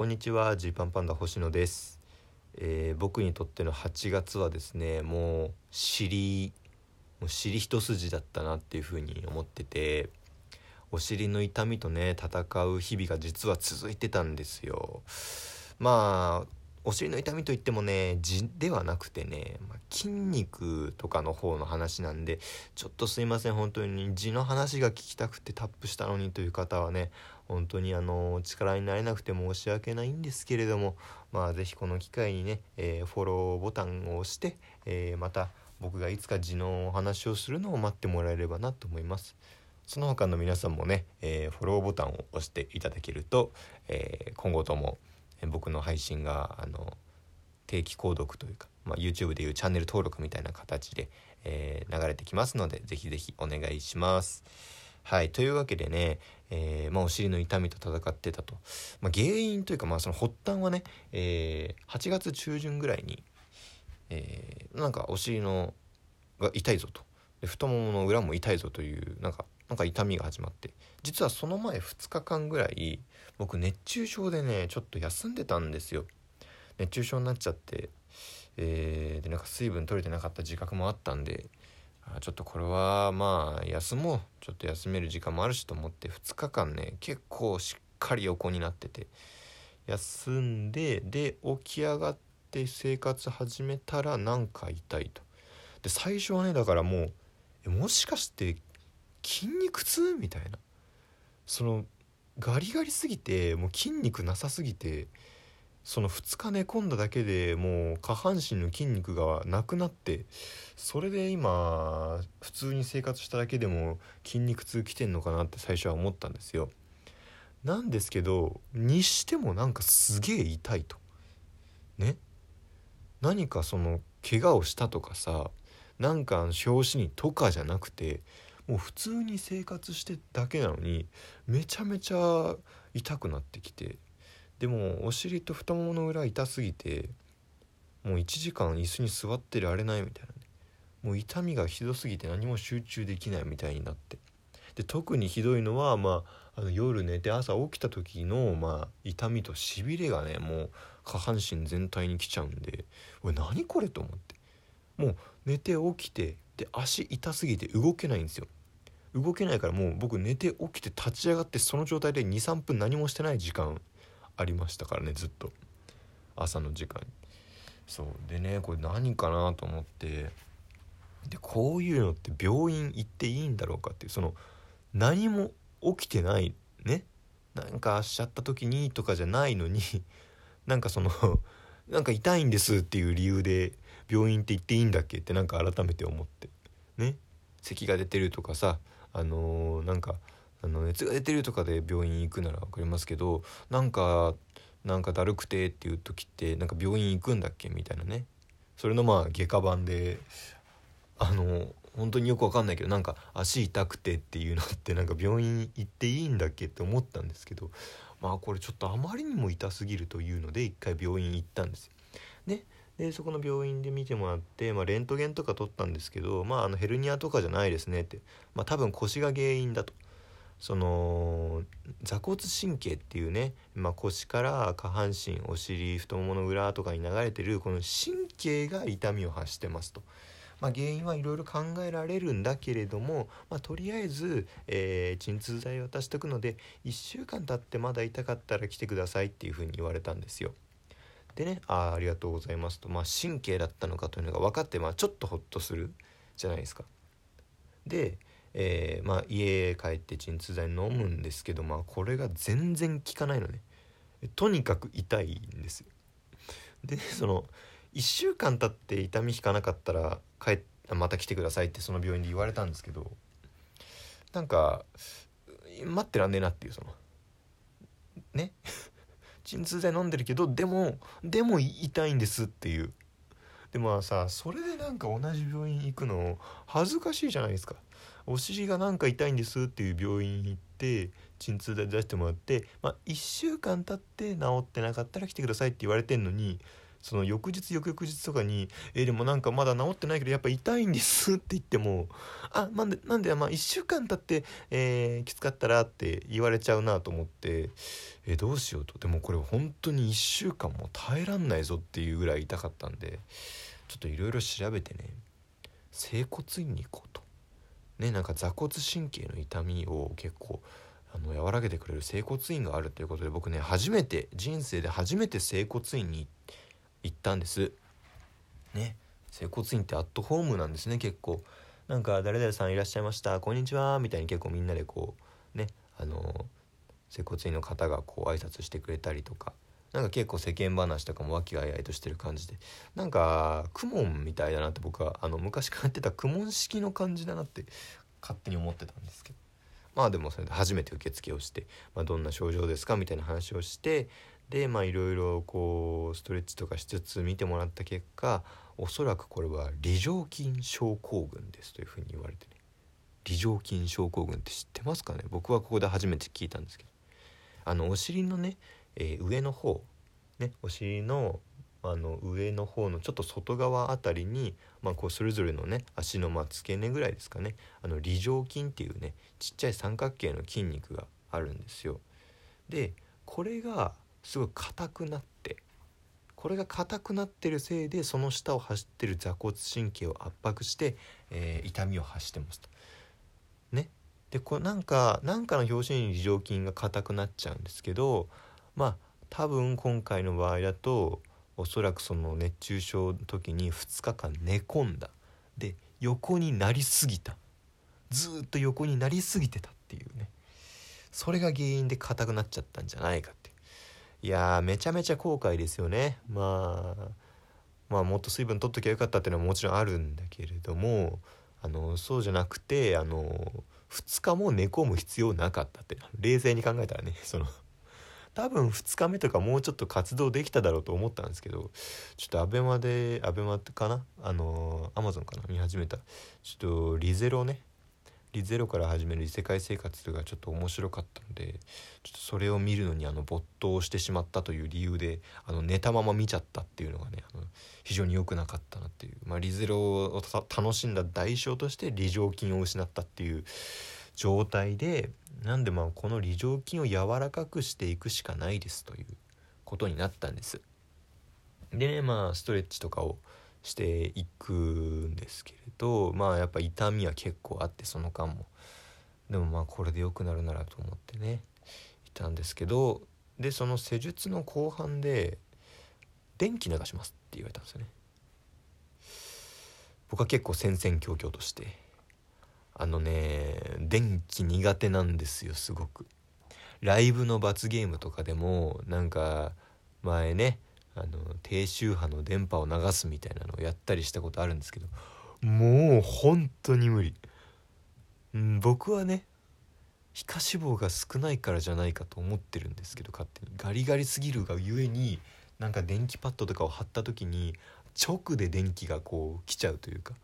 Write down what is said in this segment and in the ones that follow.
こんにちはジーパンパンダ星野です、えー僕にとっての8月はですねもう尻もう尻一筋だったなっていうふうに思っててお尻の痛みとね戦う日々が実は続いてたんですよ。まあお尻の痛みといってもね痔ではなくてね、まあ筋肉とかの方の話なんでちょっとすいません本当に。痔の話が聞きたくてタップしたのにという方はね本当にあの力になれなくて申し訳ないんですけれどもまあ是非この機会にね、えーフォローボタンを押して、えーまた僕がいつか痔のお話をするのを待ってもらえればなと思います。その他の皆さんもね、えーフォローボタンを押していただけると、え今後とも僕の配信があの定期購読というか、まあ、YouTube でいうチャンネル登録みたいな形で、えー流れてきますのでぜひぜひお願いします。はいというわけでね、えーまあ、お尻の痛みと戦ってたと、まあ、原因というか、まあ、その発端はね、えー8月中旬ぐらいに、えなんかお尻のが痛いぞとで太ももの裏も痛いぞというなんかなんか痛みが始まって。実はその前2日間ぐらい僕熱中症でねちょっと休んでたんですよ。熱中症になっちゃって、えーでなんか水分取れてなかった自覚もあったんであちょっとこれはまあ休もう。ちょっと休める時間もあるしと思って2日間ね結構しっかり横になってて休んでで起き上がって生活始めたらなんか痛いと。で最初はねだからもうもしかして筋肉痛みたいな。そのガリガリすぎてもう筋肉なさすぎてその2日寝込んだだけでもう下半身の筋肉がなくなってそれで今普通に生活しただけでも筋肉痛きてんのかなって最初は思ったんですよ。なんですけどにしてもなんかすげえ痛いと。ね。何かその怪我をしたとかさなんか拍子にとかじゃなくてもう普通に生活してだけなのにめちゃめちゃ痛くなってきてでもお尻と太ももの裏痛すぎてもう1時間椅子に座ってられないみたいなね。もう痛みがひどすぎて何も集中できないみたいになって。で特にひどいのは、まあ、あの夜寝て朝起きた時の、まあ、痛みとしびれがねもう下半身全体に来ちゃうんで「おい何これ?」と思って。もう寝て起きてで足痛すぎて動けないんですよ。動けないからもう僕寝て起きて立ち上がってその状態で23分何もしてない時間ありましたからねずっと。朝の時間に。そう。でねこれ何かなと思って。でこういうのって病院行っていいんだろうかっていう。その何も起きてない。ね。なんかしちゃった時にとかじゃないのに。なんかその なんか痛いんですっていう理由で病院って行っていいんだっけってなんか改めて思って。ね。咳が出てるとかさ。あのーなんかあの熱が出てるとかで病院行くなら分かりますけどなんかなんかだるくてっていう時ってなんか病院行くんだっけみたいなねそれのまあ外科版であの本当によくわかんないけどなんか足痛くてっていうのってなんか病院行っていいんだっけって思ったんですけどまあこれちょっとあまりにも痛すぎるというので一回病院行ったんですよ。ねでそこの病院で見てもらって、まあ、レントゲンとか取ったんですけど、まあ、あのヘルニアとかじゃないですねって、まあ、多分腰が原因だと。その座骨神経っていうね、まあ、腰から下半身お尻太ももの裏とかに流れてるこの神経が痛みを発してますと。まあ、原因はいろいろ考えられるんだけれども、まあ、とりあえず、えー鎮痛剤を渡しとくので1週間経ってまだ痛かったら来てくださいっていうふうに言われたんですよ。でねあーありがとうございますと、まあ、神経だったのかというのが分かって、まあ、ちょっとホッとするじゃないですか。で、えーまあ、家帰って鎮痛剤飲むんですけど、まあ、これが全然効かないのね。とにかく痛いんですよ。でその1週間経って痛み引かなかったら帰っまた来てくださいってその病院で言われたんですけどなんか待ってらんねえなっていうそのね鎮痛剤飲んでるけどでもでも痛いんですっていうでまあさそれでなんか同じ病院行くの恥ずかしいじゃないですかお尻がなんか痛いんですっていう病院行って鎮痛剤出してもらって、まあ、1週間経って治ってなかったら来てくださいって言われてんのにその翌日翌々日とかに「えー、でもなんかまだ治ってないけどやっぱ痛いんです」って言っても「あなんでなんでまあ1週間経って、えー、きつかったら」って言われちゃうなと思ってえー、どうしようとでもこれ本当に1週間も耐えらんないぞっていうぐらい痛かったんでちょっといろいろ調べてね整骨院に行こうと。ねなんか座骨神経の痛みを結構あの和らげてくれる整骨院があるということで僕ね初めて人生で初めて整骨院に行って行ったんです。ね。整骨院ってアットホームなんですね結構。なんか誰々さんいらっしゃいましたこんにちはみたいに結構みんなでこうねあの整骨院の方がこう挨拶してくれたりとか。なんか結構世間話とかも和気あいあいとしてる感じで。なんか公文みたいだなって僕はあの昔からやってた公文式の感じだなって勝手に思ってたんですけど。まあでもそれで初めて受付をして、まあ、どんな症状ですかみたいな話をしてでまあいろいろこうストレッチとかしつつ見てもらった結果おそらくこれは梨状筋症候群ですというふうに言われてね。梨状筋症候群って知ってますかね？僕はここで初めて聞いたんですけど。あのお尻のね、えー、上の方ねお尻のあの上の方のちょっと外側あたりに、まあ、こうそれぞれのね足のま付け根ぐらいですかね。あの梨状筋っていうねちっちゃい三角形の筋肉があるんですよ。でこれがすごい硬くなってこれが硬くなってるせいでその下を走ってる座骨神経を圧迫して、えー、痛みを発してますと。ね。でこれなんかなんかの拍子に梨状筋が硬くなっちゃうんですけどまあ多分今回の場合だとおそらくその熱中症の時に2日間寝込んだで横になりすぎたずっと横になりすぎてたっていうねそれが原因で硬くなっちゃったんじゃないかっていやめちゃめちゃ後悔ですよね。まあまあもっと水分取っときゃよかったっていうのはもちろんあるんだけれどもあのそうじゃなくてあの2日も寝込む必要なかったって冷静に考えたらね その。多分2日目とかもうちょっと活動できただろうと思ったんですけどちょっと ABEMA で ABEMA かな？あの Amazon かな？見始めた。ちょっとリゼロね。リゼロから始める異世界生活がちょっと面白かったのでちょっとそれを見るのにあの没頭してしまったという理由であの寝たまま見ちゃったっていうのがねあの非常に良くなかったなっていう、まあ、リゼロを楽しんだ代償として梨状筋を失ったっていう状態でなんでまあこの梨状筋を柔らかくしていくしかないですということになったんです。でねまあストレッチとかをしていくんですけれどまあやっぱ痛みは結構あってその間も。でもまあこれで良くなるならと思ってねいたんですけどでその施術の後半で電気流しますって言われたんですよね。僕は結構戦々恐々としてあのね電気苦手なんですよすごく。ライブの罰ゲームとかでもなんか前ねあの低周波の電波を流すみたいなのをやったりしたことあるんですけどもう本当に無理、うん、僕はね皮下脂肪が少ないからじゃないかと思ってるんですけど勝手に。ガリガリすぎるがゆえになんか電気パッドとかを貼った時に直で電気がこう来ちゃうというか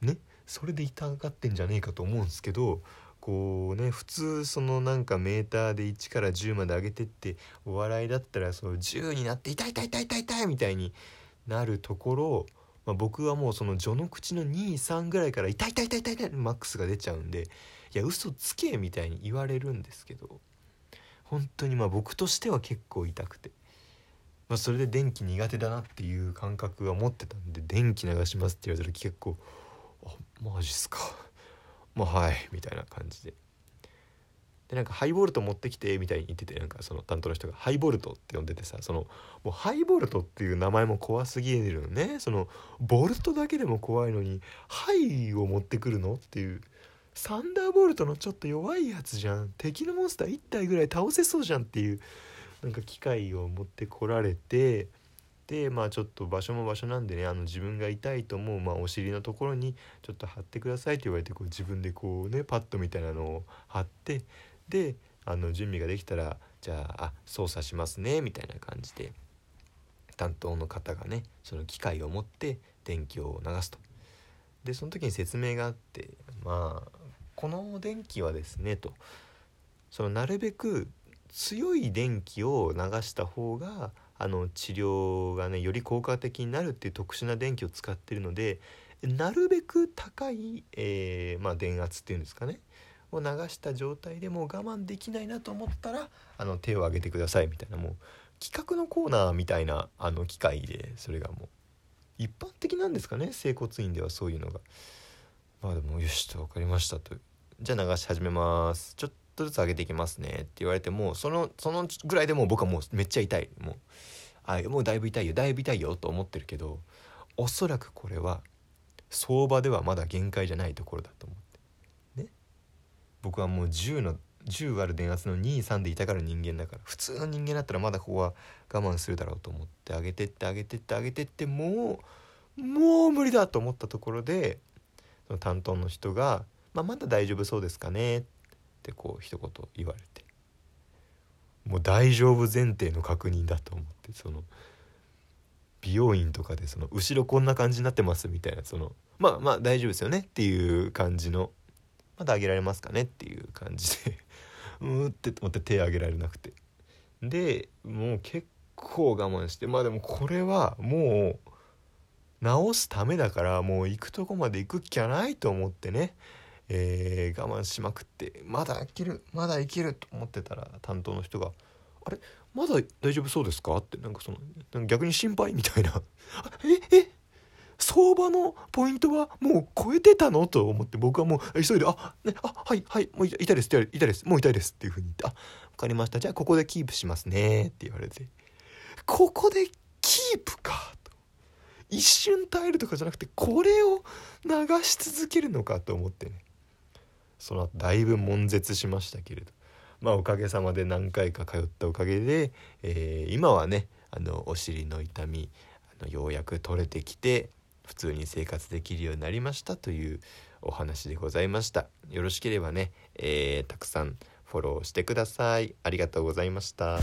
ねそれで痛がってんじゃねえかと思うんですけどこうね普通そのなんかメーターで1から10まで上げてってお笑いだったらその10になって痛い痛い痛い痛い痛いみたいになるところ、まあ、僕はもうその序の口の23ぐらいから痛い痛い痛い痛い痛いマックスが出ちゃうんでいや嘘つけみたいに言われるんですけど本当にまあ僕としては結構痛くて。まあ、それで電気苦手だなっていう感覚が持ってたんで電気流しますって言われたら結構あマジっすかもうはいみたいな感じで。でなんかハイボルト持ってきてみたいに言っててなんかその担当の人がハイボルトって呼んでてさそのもうハイボルトっていう名前も怖すぎるのね。そのボルトだけでも怖いのにハイを持ってくるのっていうサンダーボルトのちょっと弱いやつじゃん。敵のモンスター1体ぐらい倒せそうじゃんっていうなんか機械を持ってこられてでまあちょっと場所も場所なんでねあの自分が痛いと思う、まあ、お尻のところにちょっと貼ってくださいって言われてこう自分でこうねパッドみたいなのを貼ってであの準備ができたらじゃああ操作しますねみたいな感じで担当の方がねその機械を持って電気を流すと。でその時に説明があってまあこの電気はですねとそのなるべく強い電気を流した方があの治療がねより効果的になるっていう特殊な電気を使ってるのでなるべく高い、えー、まあ、電圧っていうんですかねを流した状態でもう我慢できないなと思ったらあの手を挙げてくださいみたいなもう企画のコーナーみたいなあの機械でそれがもう一般的なんですかね整骨院ではそういうのが。まあでもよしと分かりましたと。じゃあ流し始めます。ちょっとずつ上げていきますねって言われてもそのそのぐらいでもう僕はもうめっちゃ痛い。もうあもうだいぶ痛いよ。だいぶ痛いよと思ってるけどおそらくこれは相場ではまだ限界じゃないところだと思って。ね。僕はもう10の10ある電圧の23で痛がる人間だから普通の人間だったらまだここは我慢するだろうと思って上げてって上げてって上げてってもうもう無理だと思ったところでその担当の人が「まあ、まだ大丈夫そうですかね」ってってこう一言言われて。もう大丈夫前提の確認だと思ってその美容院とかでその後ろこんな感じになってますみたいなそのまあまあ大丈夫ですよねっていう感じのまだ上げられますかねっていう感じで うーって思って手上げられなくて。でもう結構我慢してまあでもこれはもう直すためだからもう行くとこまで行くっきゃないと思ってね、えー、我慢しまくってまだいけるまだいけると思ってたら担当の人が「あれ？まだ大丈夫そうですか?」ってなんかその逆に心配みたいな「え？え？相場のポイントはもう超えてたの？と思って僕はもう急いで「あねあはいはいもう痛いです痛いですもう痛いです」っていうふうに言って「あ分かりました。じゃあここでキープしますね」って言われて「ここでキープか」と。一瞬耐えるとかじゃなくてこれを流し続けるのか？と思ってね。その後だいぶ悶絶しましたけれど。まあおかげさまで何回か通ったおかげで、えー、今はねあのお尻の痛みあのようやく取れてきて普通に生活できるようになりましたというお話でございました。よろしければね、えー、たくさんフォローしてください。ありがとうございました。